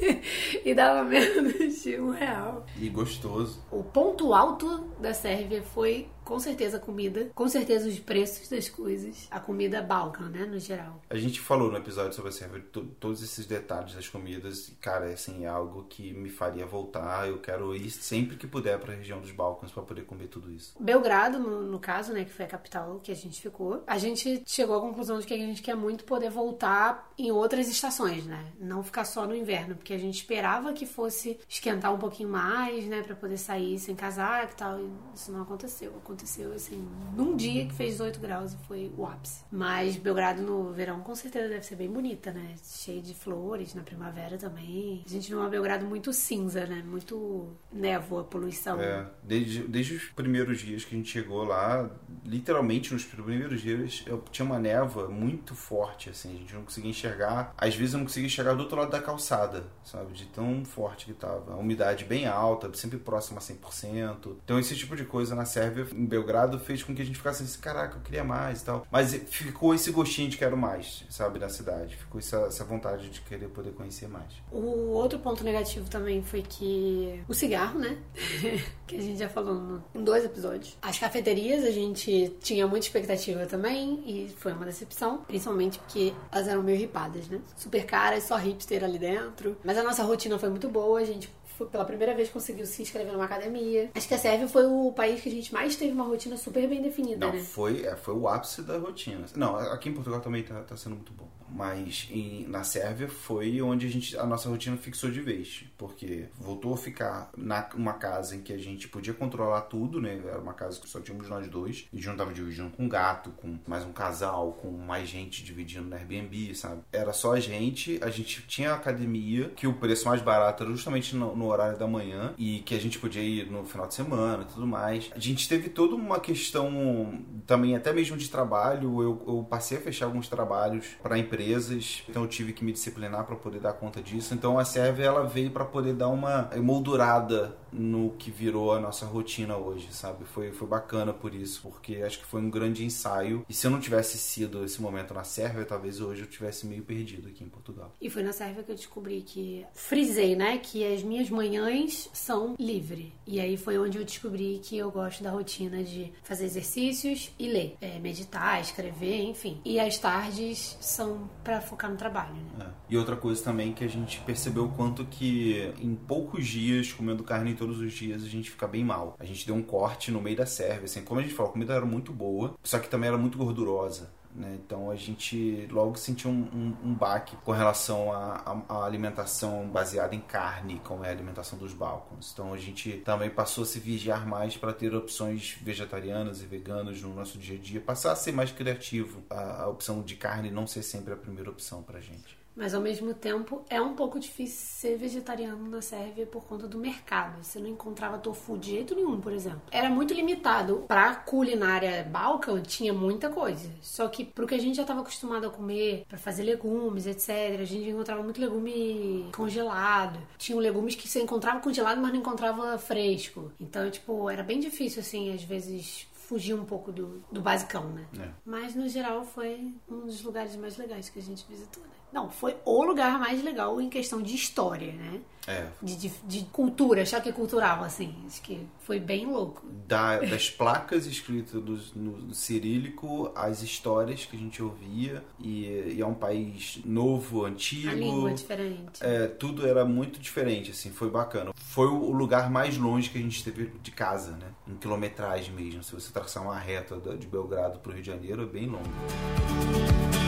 e dava menos de um real. E gostoso. O ponto alto da Sérvia foi com certeza a comida, com certeza os preços das coisas, a comida balcan, né, no geral. A gente falou no episódio sobre a Sérvia todos esses detalhes das comidas e, cara, assim, é algo que me faria voltar. Eu quero ir sempre que puder para a região dos Balcãs para poder comer tudo isso. Belgrado, no, no, caso, né, que foi a capital que a gente ficou, a gente chegou à conclusão de que a gente quer muito poder voltar em outras estações, né? Não ficar só no inverno, porque a gente esperava que fosse esquentar um pouquinho mais, né, para poder sair sem casaco e tal, e isso não aconteceu. Aconteceu aconteceu assim, num dia que fez 18 graus e foi o ápice. Mas Belgrado no verão com certeza deve ser bem bonita, né? Cheio de flores, na primavera também. A gente viu uma Belgrado muito cinza, né? Muito névoa, poluição. É, desde, desde os primeiros dias que a gente chegou lá, literalmente nos primeiros dias, eu tinha uma névoa muito forte, assim, a gente não conseguia enxergar. Às vezes eu não conseguia enxergar do outro lado da calçada, sabe? De tão forte que tava. A umidade bem alta, sempre próxima a 100%. Então esse tipo de coisa na Sérvia Belgrado fez com que a gente ficasse assim, caraca, eu queria mais e tal. Mas ficou esse gostinho de quero mais, sabe, da cidade. Ficou essa, essa vontade de querer poder conhecer mais. O outro ponto negativo também foi que o cigarro, né? que a gente já falou no, em dois episódios. As cafeterias a gente tinha muita expectativa também e foi uma decepção, principalmente porque elas eram meio ripadas, né? Super caras, só hipster ali dentro. Mas a nossa rotina foi muito boa, a gente pela primeira vez conseguiu se inscrever numa academia. Acho que a Sérvia foi o país que a gente mais teve uma rotina super bem definida, Não, né? Foi, é, foi o ápice da rotina. Não, aqui em Portugal também tá, tá sendo muito bom. Mas em, na Sérvia foi onde a, gente, a nossa rotina fixou de vez. Porque voltou a ficar numa casa em que a gente podia controlar tudo, né? Era uma casa que só tínhamos nós dois. E a gente não tava dividindo com um gato, com mais um casal, com mais gente dividindo no Airbnb, sabe? Era só a gente. A gente tinha academia, que o preço mais barato era justamente no, no horário da manhã. E que a gente podia ir no final de semana e tudo mais. A gente teve toda uma questão também, até mesmo de trabalho. Eu, eu passei a fechar alguns trabalhos para empresa empresas, então eu tive que me disciplinar para poder dar conta disso. Então a Sérvia ela veio para poder dar uma emoldurada no que virou a nossa rotina hoje, sabe? Foi, foi bacana por isso, porque acho que foi um grande ensaio. E se eu não tivesse sido esse momento na Sérvia, talvez hoje eu tivesse meio perdido aqui em Portugal. E foi na Sérvia que eu descobri que frisei, né, que as minhas manhãs são livre. E aí foi onde eu descobri que eu gosto da rotina de fazer exercícios e ler, é, meditar, escrever, enfim. E as tardes são para focar no trabalho, né? É. E outra coisa também que a gente percebeu o quanto que em poucos dias comendo carne todos os dias a gente fica bem mal. A gente deu um corte no meio da serve, assim, como a gente falou, a comida era muito boa, só que também era muito gordurosa. Né? Então a gente logo sentiu um, um, um baque com relação à alimentação baseada em carne, como é a alimentação dos balcões. Então a gente também passou a se vigiar mais para ter opções vegetarianas e veganas no nosso dia a dia, passar a ser mais criativo, a, a opção de carne não ser sempre a primeira opção para gente. Mas ao mesmo tempo é um pouco difícil ser vegetariano na Sérvia por conta do mercado. Você não encontrava tofu de jeito nenhum, por exemplo. Era muito limitado. Pra culinária balcã tinha muita coisa. Só que pro que a gente já estava acostumado a comer, para fazer legumes, etc., a gente encontrava muito legume congelado. Tinham legumes que você encontrava congelado, mas não encontrava fresco. Então, tipo, era bem difícil, assim, às vezes fugir um pouco do, do basicão, né? É. Mas no geral foi um dos lugares mais legais que a gente visitou, né? Não, foi o lugar mais legal em questão de história, né? É. De, de, de cultura, choque cultural, assim. Acho que foi bem louco. Da, das placas escritas do, no cirílico, as histórias que a gente ouvia. E, e, é um país novo, antigo. A língua diferente. É, tudo era muito diferente, assim. Foi bacana. Foi o lugar mais longe que a gente teve de casa, né? Em quilometragem mesmo. Se você traçar uma reta de Belgrado para o Rio de Janeiro, é bem longo.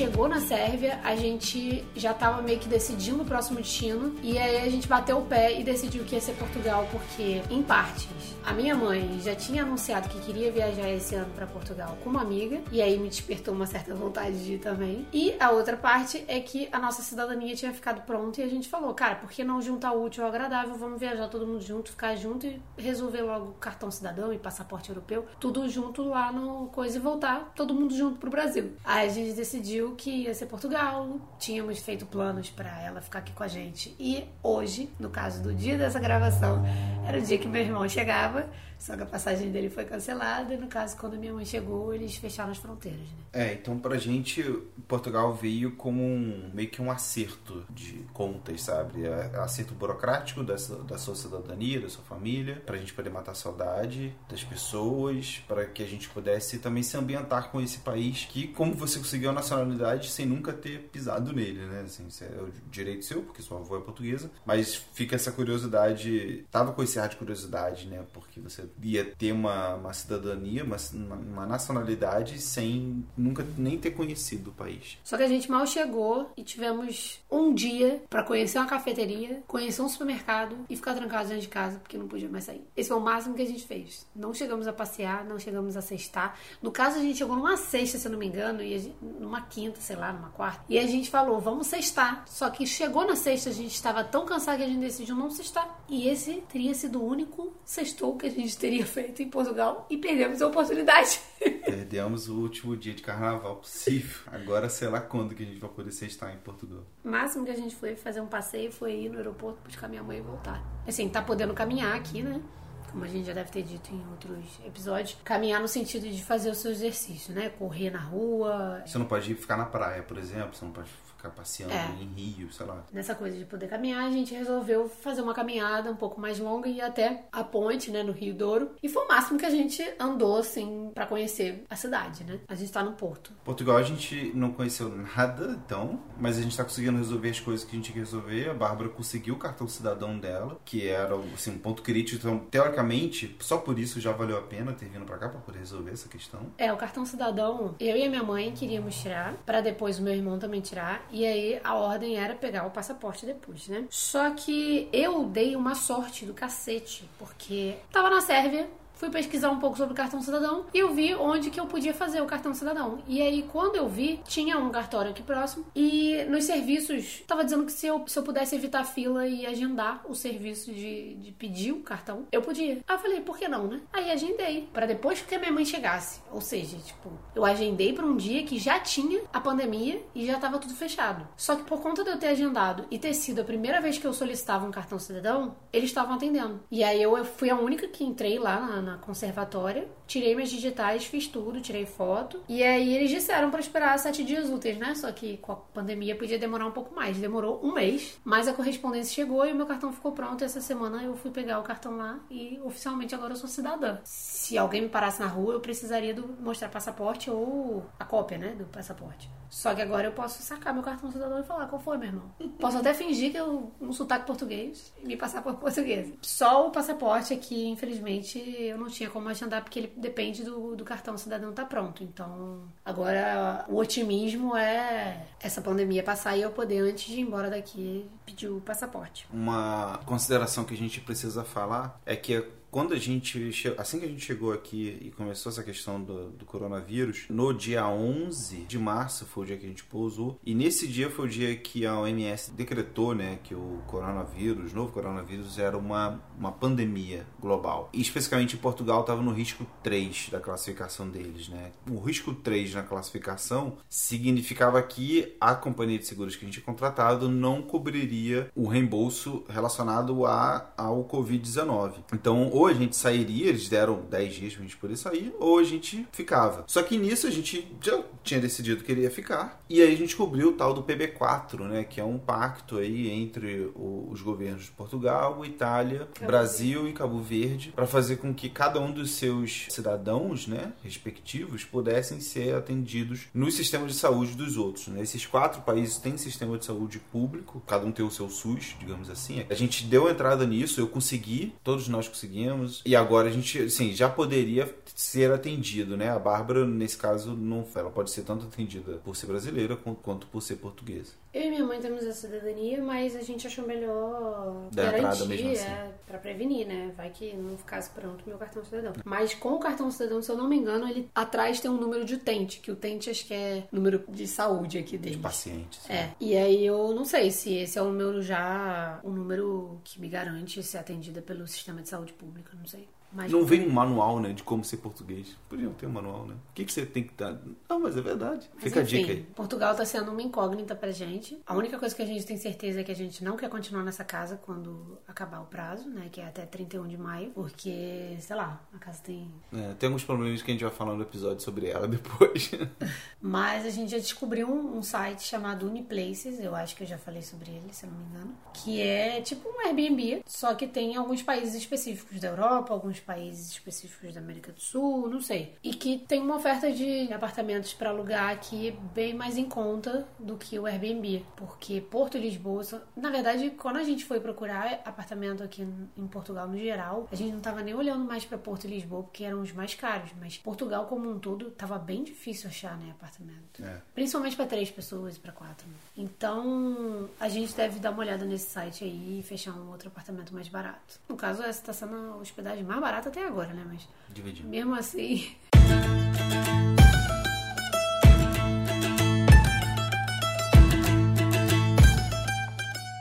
Chegou na Sérvia, a gente já tava meio que decidindo o próximo destino. E aí a gente bateu o pé e decidiu que ia ser Portugal, porque, em partes, a minha mãe já tinha anunciado que queria viajar esse ano para Portugal com uma amiga. E aí me despertou uma certa vontade de ir também. E a outra parte é que a nossa cidadania tinha ficado pronta e a gente falou, cara, por que não juntar o útil ao agradável? Vamos viajar todo mundo junto, ficar junto e resolver logo cartão cidadão e passaporte europeu, tudo junto lá no coisa e voltar todo mundo junto pro Brasil. Aí a gente decidiu que ia ser Portugal, tínhamos feito planos para ela ficar aqui com a gente. E hoje, no caso do dia dessa gravação, era o dia que meu irmão chegava só que a passagem dele foi cancelada e no caso, quando minha mãe chegou, eles fecharam as fronteiras, né? É, então pra gente, Portugal veio como um, meio que um acerto de contas, sabe? É, acerto burocrático da, da sua cidadania, da sua família, pra gente poder matar a saudade das pessoas, para que a gente pudesse também se ambientar com esse país que, como você conseguiu a nacionalidade sem nunca ter pisado nele, né? Assim, é o direito seu, porque sua avó é portuguesa, mas fica essa curiosidade, tava com esse ar de curiosidade, né? Porque você ia ter uma, uma cidadania, uma, uma nacionalidade sem nunca nem ter conhecido o país. Só que a gente mal chegou e tivemos um dia para conhecer uma cafeteria, conhecer um supermercado e ficar trancados dentro de casa porque não podia mais sair. Esse foi o máximo que a gente fez. Não chegamos a passear, não chegamos a sextar. No caso, a gente chegou numa sexta, se eu não me engano, e gente, numa quinta, sei lá, numa quarta. E a gente falou, vamos sextar. Só que chegou na sexta, a gente estava tão cansado que a gente decidiu não sextar. E esse teria sido o único sextou que a gente teria feito em Portugal e perdemos a oportunidade. Perdemos o último dia de carnaval possível. Agora sei lá quando que a gente vai poder estar em Portugal. O máximo que a gente foi fazer um passeio foi ir no aeroporto buscar minha mãe e voltar. Assim, tá podendo caminhar aqui, né? como a gente já deve ter dito em outros episódios, caminhar no sentido de fazer o seu exercício, né? Correr na rua. Você não pode ir ficar na praia, por exemplo, você não pode ficar passeando é. em rio, sei lá. Nessa coisa de poder caminhar, a gente resolveu fazer uma caminhada um pouco mais longa e ir até a ponte, né, no Rio Douro. E foi o máximo que a gente andou, assim, para conhecer a cidade, né? A gente tá no Porto. Portugal a gente não conheceu nada, então, mas a gente tá conseguindo resolver as coisas que a gente tinha que resolver. A Bárbara conseguiu o cartão cidadão dela, que era, assim, um ponto crítico. Então, teoricamente, só por isso já valeu a pena ter vindo pra cá pra poder resolver essa questão. É, o cartão cidadão, eu e a minha mãe queríamos tirar, para depois o meu irmão também tirar. E aí a ordem era pegar o passaporte depois, né? Só que eu dei uma sorte do cacete, porque tava na Sérvia, fui pesquisar um pouco sobre o cartão cidadão e eu vi onde que eu podia fazer o cartão cidadão. E aí, quando eu vi, tinha um cartório aqui próximo e nos serviços tava dizendo que se eu, se eu pudesse evitar fila e agendar o serviço de, de pedir o cartão, eu podia. Aí eu falei, por que não, né? Aí agendei para depois que a minha mãe chegasse. Ou seja, tipo, eu agendei para um dia que já tinha a pandemia e já tava tudo fechado. Só que por conta de eu ter agendado e ter sido a primeira vez que eu solicitava um cartão cidadão, eles estavam atendendo. E aí eu fui a única que entrei lá na, na conservatória, tirei minhas digitais, fiz tudo, tirei foto. E aí eles disseram para esperar sete dias úteis, né? Só que com a pandemia podia demorar um pouco mais. Demorou um mês, mas a correspondência chegou e o meu cartão ficou pronto. Essa semana eu fui pegar o cartão lá e oficialmente agora eu sou cidadã. Se alguém me parasse na rua, eu precisaria do, mostrar passaporte ou a cópia, né, do passaporte. Só que agora eu posso sacar meu cartão cidadão e falar qual foi, meu irmão. Posso até fingir que eu um sotaque português e me passar por português. Só o passaporte aqui, infelizmente, eu não tinha como agendar porque ele depende do, do cartão cidadão tá pronto. Então, agora o otimismo é essa pandemia passar e eu poder, antes de ir embora daqui, pedir o passaporte. Uma consideração que a gente precisa falar é que quando a gente assim que a gente chegou aqui e começou essa questão do, do, coronavírus, no dia 11 de março foi o dia que a gente pousou e nesse dia foi o dia que a OMS decretou, né, que o coronavírus, novo coronavírus era uma, uma pandemia global. E especificamente Portugal estava no risco 3 da classificação deles, né? O risco 3 na classificação significava que a companhia de seguros que a gente tinha contratado não cobriria o reembolso relacionado a, ao COVID-19. Então, ou a gente sairia, eles deram 10 dias pra gente poder sair, ou a gente ficava. Só que nisso a gente já tinha decidido que ele ia ficar, e aí a gente cobriu o tal do PB4, né, que é um pacto aí entre os governos de Portugal, Itália, Cabo Brasil Verde. e Cabo Verde, para fazer com que cada um dos seus cidadãos, né, respectivos, pudessem ser atendidos nos sistemas de saúde dos outros. Né? Esses quatro países têm sistema de saúde público, cada um tem o seu SUS, digamos assim. A gente deu entrada nisso, eu consegui, todos nós conseguimos E agora a gente, assim, já poderia ser atendido, né? A Bárbara, nesse caso, não, ela pode ser tanto atendida por ser brasileira quanto por ser portuguesa. Eu e minha mãe temos a cidadania, mas a gente achou melhor Da garantir, mesmo assim. é, pra prevenir, né? Vai que não ficasse pronto meu cartão cidadão. Mas com o cartão cidadão, se eu não me engano, ele atrás tem um número de utente, que o utente acho que é número de saúde aqui deles. Pacientes. É, e aí eu não sei se esse é o número já, o número que me garante ser atendida pelo sistema de saúde pública, não sei. Mas Não vem um manual, né, de como ser português. Podiam ter um manual, né? O que, que você tem que dar? Não, mas é verdade. Mas, Fica a enfim, dica aí. Portugal tá sendo uma incógnita pra gente. A única coisa que a gente tem certeza é que a gente não quer continuar nessa casa quando acabar o prazo, né? Que é até 31 de maio. Porque, sei lá, a casa tem. É, tem alguns problemas que a gente vai falar no episódio sobre ela depois. Mas a gente já descobriu um, um site chamado Uniplaces, eu acho que eu já falei sobre ele, se eu não me engano. Que é tipo um Airbnb, só que tem alguns países específicos da Europa, alguns países específicos da América do Sul, não sei. E que tem uma oferta de apartamentos pra alugar aqui bem mais em conta do que o Airbnb. Porque Porto e Lisboa, na verdade, quando a gente foi procurar apartamento aqui em Portugal no geral, a gente não tava nem olhando mais pra Porto e Lisboa porque eram os mais caros. Mas Portugal como um todo tava bem difícil achar, né, apartamento. É. Principalmente pra três pessoas e pra quatro. Então, a gente deve dar uma olhada nesse site aí e fechar um outro apartamento mais barato. No caso, essa tá sendo a hospedagem mais barata até agora, né? Mas Dividir. mesmo assim.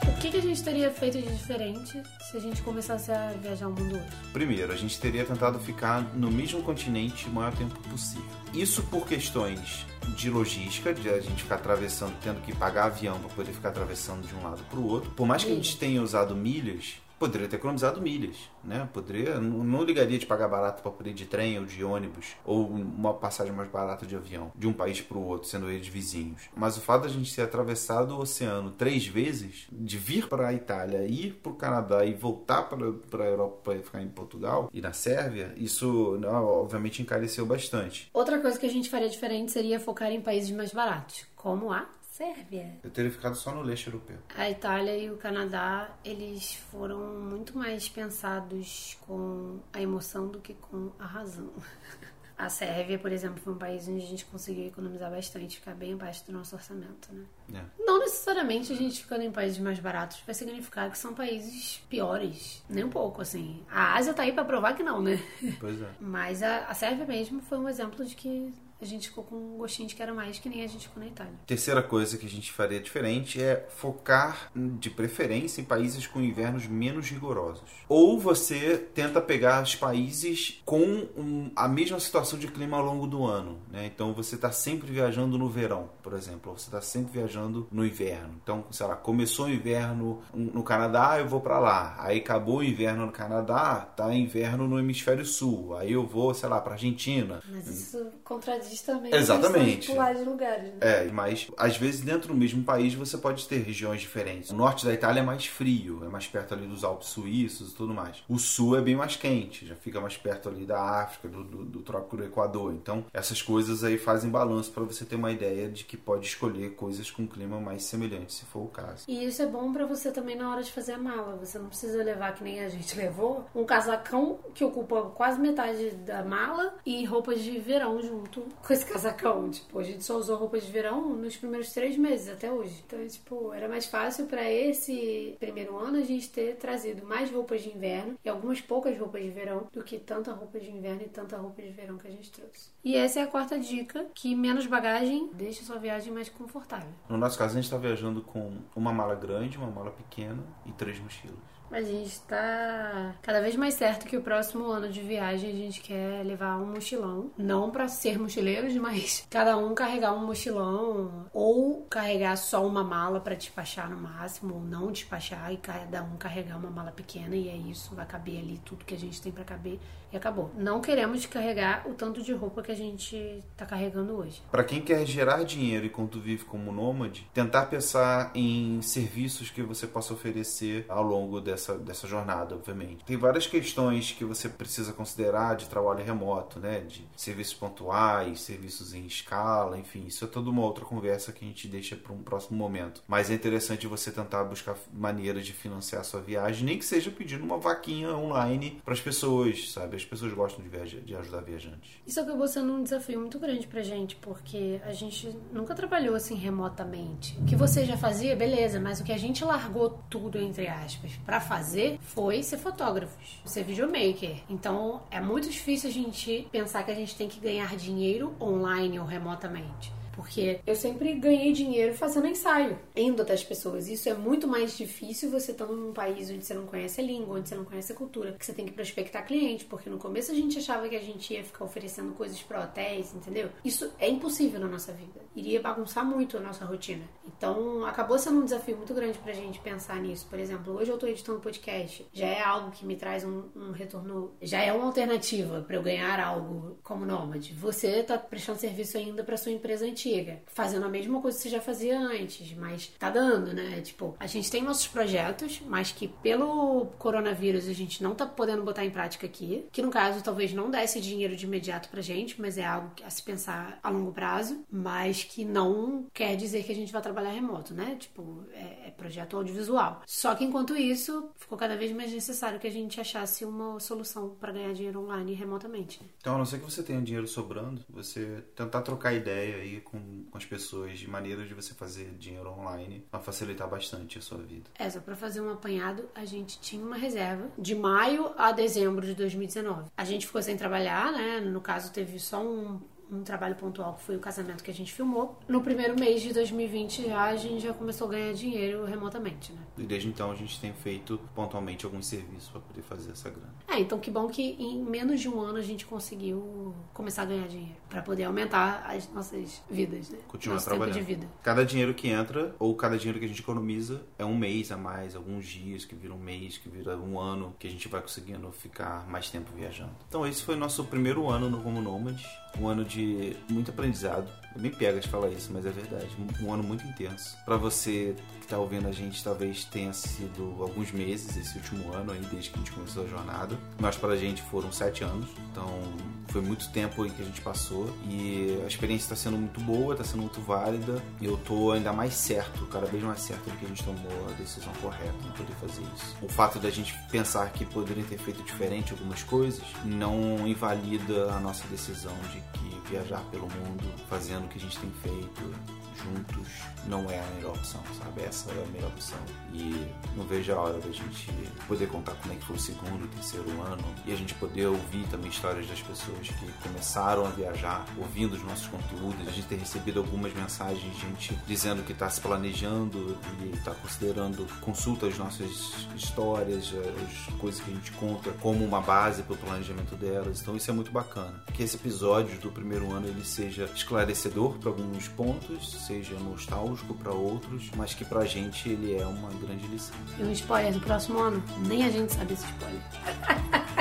O que, que a gente teria feito de diferente se a gente começasse a viajar o mundo hoje? Primeiro, a gente teria tentado ficar no mesmo continente o maior tempo possível. Isso por questões de logística, de a gente ficar atravessando, tendo que pagar avião para poder ficar atravessando de um lado para o outro. Por mais que a gente tenha usado milhas, poderia ter economizado milhas, né? Poderia, não ligaria de pagar barato para poder ir de trem ou de ônibus ou uma passagem mais barata de avião de um país para o outro, sendo eles vizinhos. Mas o fato de a gente ter atravessado o oceano três vezes, de vir para a Itália, ir para o Canadá e voltar para a Europa para ficar em Portugal e na Sérvia, isso né, obviamente encareceu bastante. Outra coisa que a gente faria diferente seria focar em países mais baratos, como a Sérvia. Eu teria ficado só no leste europeu. A Itália e o Canadá, eles foram muito mais pensados com a emoção do que com a razão. A Sérvia, por exemplo, foi um país onde a gente conseguiu economizar bastante, ficar bem abaixo do nosso orçamento, né? É. Não necessariamente a gente ficando em países mais baratos vai significar que são países piores. Nem um pouco, assim. A Ásia tá aí pra provar que não, né? Pois é. Mas a, a Sérvia mesmo foi um exemplo de que a gente ficou com um gostinho de que era mais que nem a gente ficou na Itália. Terceira coisa que a gente faria diferente é focar, de preferência, em países com invernos menos rigorosos. Ou você tenta pegar os países com um- a mesma situação de clima ao longo do ano. Né? Então você está sempre viajando no verão, por exemplo. Ou você está sempre viajando no inverno. Então, sei lá, começou o inverno no Canadá, eu vou para lá. Aí acabou o inverno no Canadá, tá inverno no hemisfério sul. Aí eu vou, sei lá, para Argentina. Mas isso contradiz também Exatamente. pular de lugares, né? É, mas às vezes dentro do mesmo país você pode ter regiões diferentes. O norte da Itália é mais frio, é mais perto ali dos Alpes suíços e tudo mais. O sul é bem mais quente, já fica mais perto ali da África, do, do, do trópico do Equador. Então essas coisas aí fazem balanço para você ter uma ideia de que pode escolher coisas com clima mais semelhante, se for o caso. E isso é bom pra você também na hora de fazer a mala. Você não precisa levar, que nem a gente levou, um casacão que ocupa quase metade da mala e roupas de verão junto com esse casacão. Tipo, a gente só usou roupas de verão nos primeiros três meses até hoje. Então, tipo, era mais fácil pra esse primeiro ano a gente ter trazido mais roupas de inverno e algumas poucas roupas de verão do que tanta roupa de inverno e tanta roupa de verão que a gente trouxe. E essa é a quarta dica, que menos bagagem deixa sua viagem mais confortável. No nosso caso, a gente está viajando com uma mala grande, uma mala pequena e três mochilas. A gente está cada vez mais certo que o próximo ano de viagem a gente quer levar um mochilão. Não para ser mochileiros, mas cada um carregar um mochilão ou carregar só uma mala para despachar no máximo, ou não despachar e cada um carregar uma mala pequena e é isso, vai caber ali tudo que a gente tem para caber. E acabou. Não queremos carregar o tanto de roupa que a gente tá carregando hoje. Para quem quer gerar dinheiro enquanto vive como nômade, tentar pensar em serviços que você possa oferecer ao longo dessa, dessa jornada, obviamente. Tem várias questões que você precisa considerar de trabalho remoto, né? De serviços pontuais, serviços em escala, enfim, isso é toda uma outra conversa que a gente deixa para um próximo momento. Mas é interessante você tentar buscar maneiras de financiar a sua viagem, nem que seja pedindo uma vaquinha online para as pessoas, sabe? As pessoas gostam de, de ajudar viajantes. Isso acabou sendo um desafio muito grande pra gente, porque a gente nunca trabalhou assim remotamente. O que você já fazia, beleza, mas o que a gente largou tudo, entre aspas, para fazer foi ser fotógrafos, ser videomaker. Então é muito difícil a gente pensar que a gente tem que ganhar dinheiro online ou remotamente. Porque eu sempre ganhei dinheiro fazendo ensaio, indo das pessoas. Isso é muito mais difícil você estando num país onde você não conhece a língua, onde você não conhece a cultura, que você tem que prospectar cliente, porque no começo a gente achava que a gente ia ficar oferecendo coisas para hotéis, entendeu? Isso é impossível na nossa vida. Iria bagunçar muito a nossa rotina. Então, acabou sendo um desafio muito grande pra gente pensar nisso. Por exemplo, hoje eu tô editando podcast. Já é algo que me traz um, um retorno, já é uma alternativa para eu ganhar algo como nômade. Você tá prestando serviço ainda para sua empresa antiga antiga, fazendo a mesma coisa que você já fazia antes, mas tá dando, né? Tipo, a gente tem nossos projetos, mas que pelo coronavírus a gente não tá podendo botar em prática aqui, que no caso talvez não desse dinheiro de imediato pra gente, mas é algo a se pensar a longo prazo, mas que não quer dizer que a gente vai trabalhar remoto, né? Tipo, é, é projeto audiovisual. Só que enquanto isso, ficou cada vez mais necessário que a gente achasse uma solução para ganhar dinheiro online remotamente. Então, a não ser que você tenha dinheiro sobrando, você tentar trocar ideia aí com com, as pessoas de maneiras de você fazer dinheiro online vai facilitar bastante a sua vida. É, só pra fazer um apanhado, a gente tinha uma reserva de maio a dezembro de 2019. A gente ficou sem trabalhar, né? No caso, teve só um um trabalho pontual que foi o casamento que a gente filmou. No primeiro mês de 2020 já a gente já começou a ganhar dinheiro remotamente, né? E desde então a gente tem feito pontualmente alguns serviços para poder fazer essa grana. É, então que bom que em menos de um ano a gente conseguiu começar a ganhar dinheiro para poder aumentar as nossas vidas, né? Continuar Nosso trabalhando. Tempo de vida. Cada dinheiro que entra ou cada dinheiro que a gente economiza é um mês a mais, alguns dias que vira um mês, que vira um ano, que a gente vai conseguindo ficar mais tempo viajando. Então esse foi nosso primeiro ano no Como Nômade, um ano de muito aprendizado. Bem pega de falar isso, mas é verdade. Um ano muito intenso. Para você que tá ouvindo a gente, talvez tenha sido alguns meses esse último ano aí, desde que a gente começou a jornada. Mas para a gente foram sete anos. Então foi muito tempo aí que a gente passou. E a experiência está sendo muito boa, está sendo muito válida. E eu tô ainda mais certo, cada vez mais certo de que a gente tomou a decisão correta em poder fazer isso. O fato da gente pensar que poderia ter feito diferente algumas coisas não invalida a nossa decisão de que viajar pelo mundo fazendo o que a gente tem feito juntos não é a melhor opção, sabe? Essa é a melhor opção. E não vejo a hora da gente poder contar como é que foi o segundo, o terceiro ano e a gente poder ouvir também histórias das pessoas que começaram a viajar, ouvindo os nossos conteúdos. A gente ter recebido algumas mensagens de gente dizendo que está se planejando e está considerando consulta as nossas histórias, as coisas que a gente conta como uma base para o planejamento delas. Então isso é muito bacana. Que esse episódio do primeiro ano ele seja esclarecedor para alguns pontos, seja nostálgico para outros, mas que pra gente ele é uma grande lição. E um spoiler do próximo ano? Nem a gente sabe esse spoiler.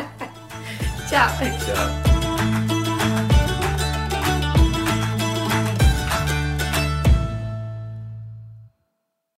Tchau. Tchau.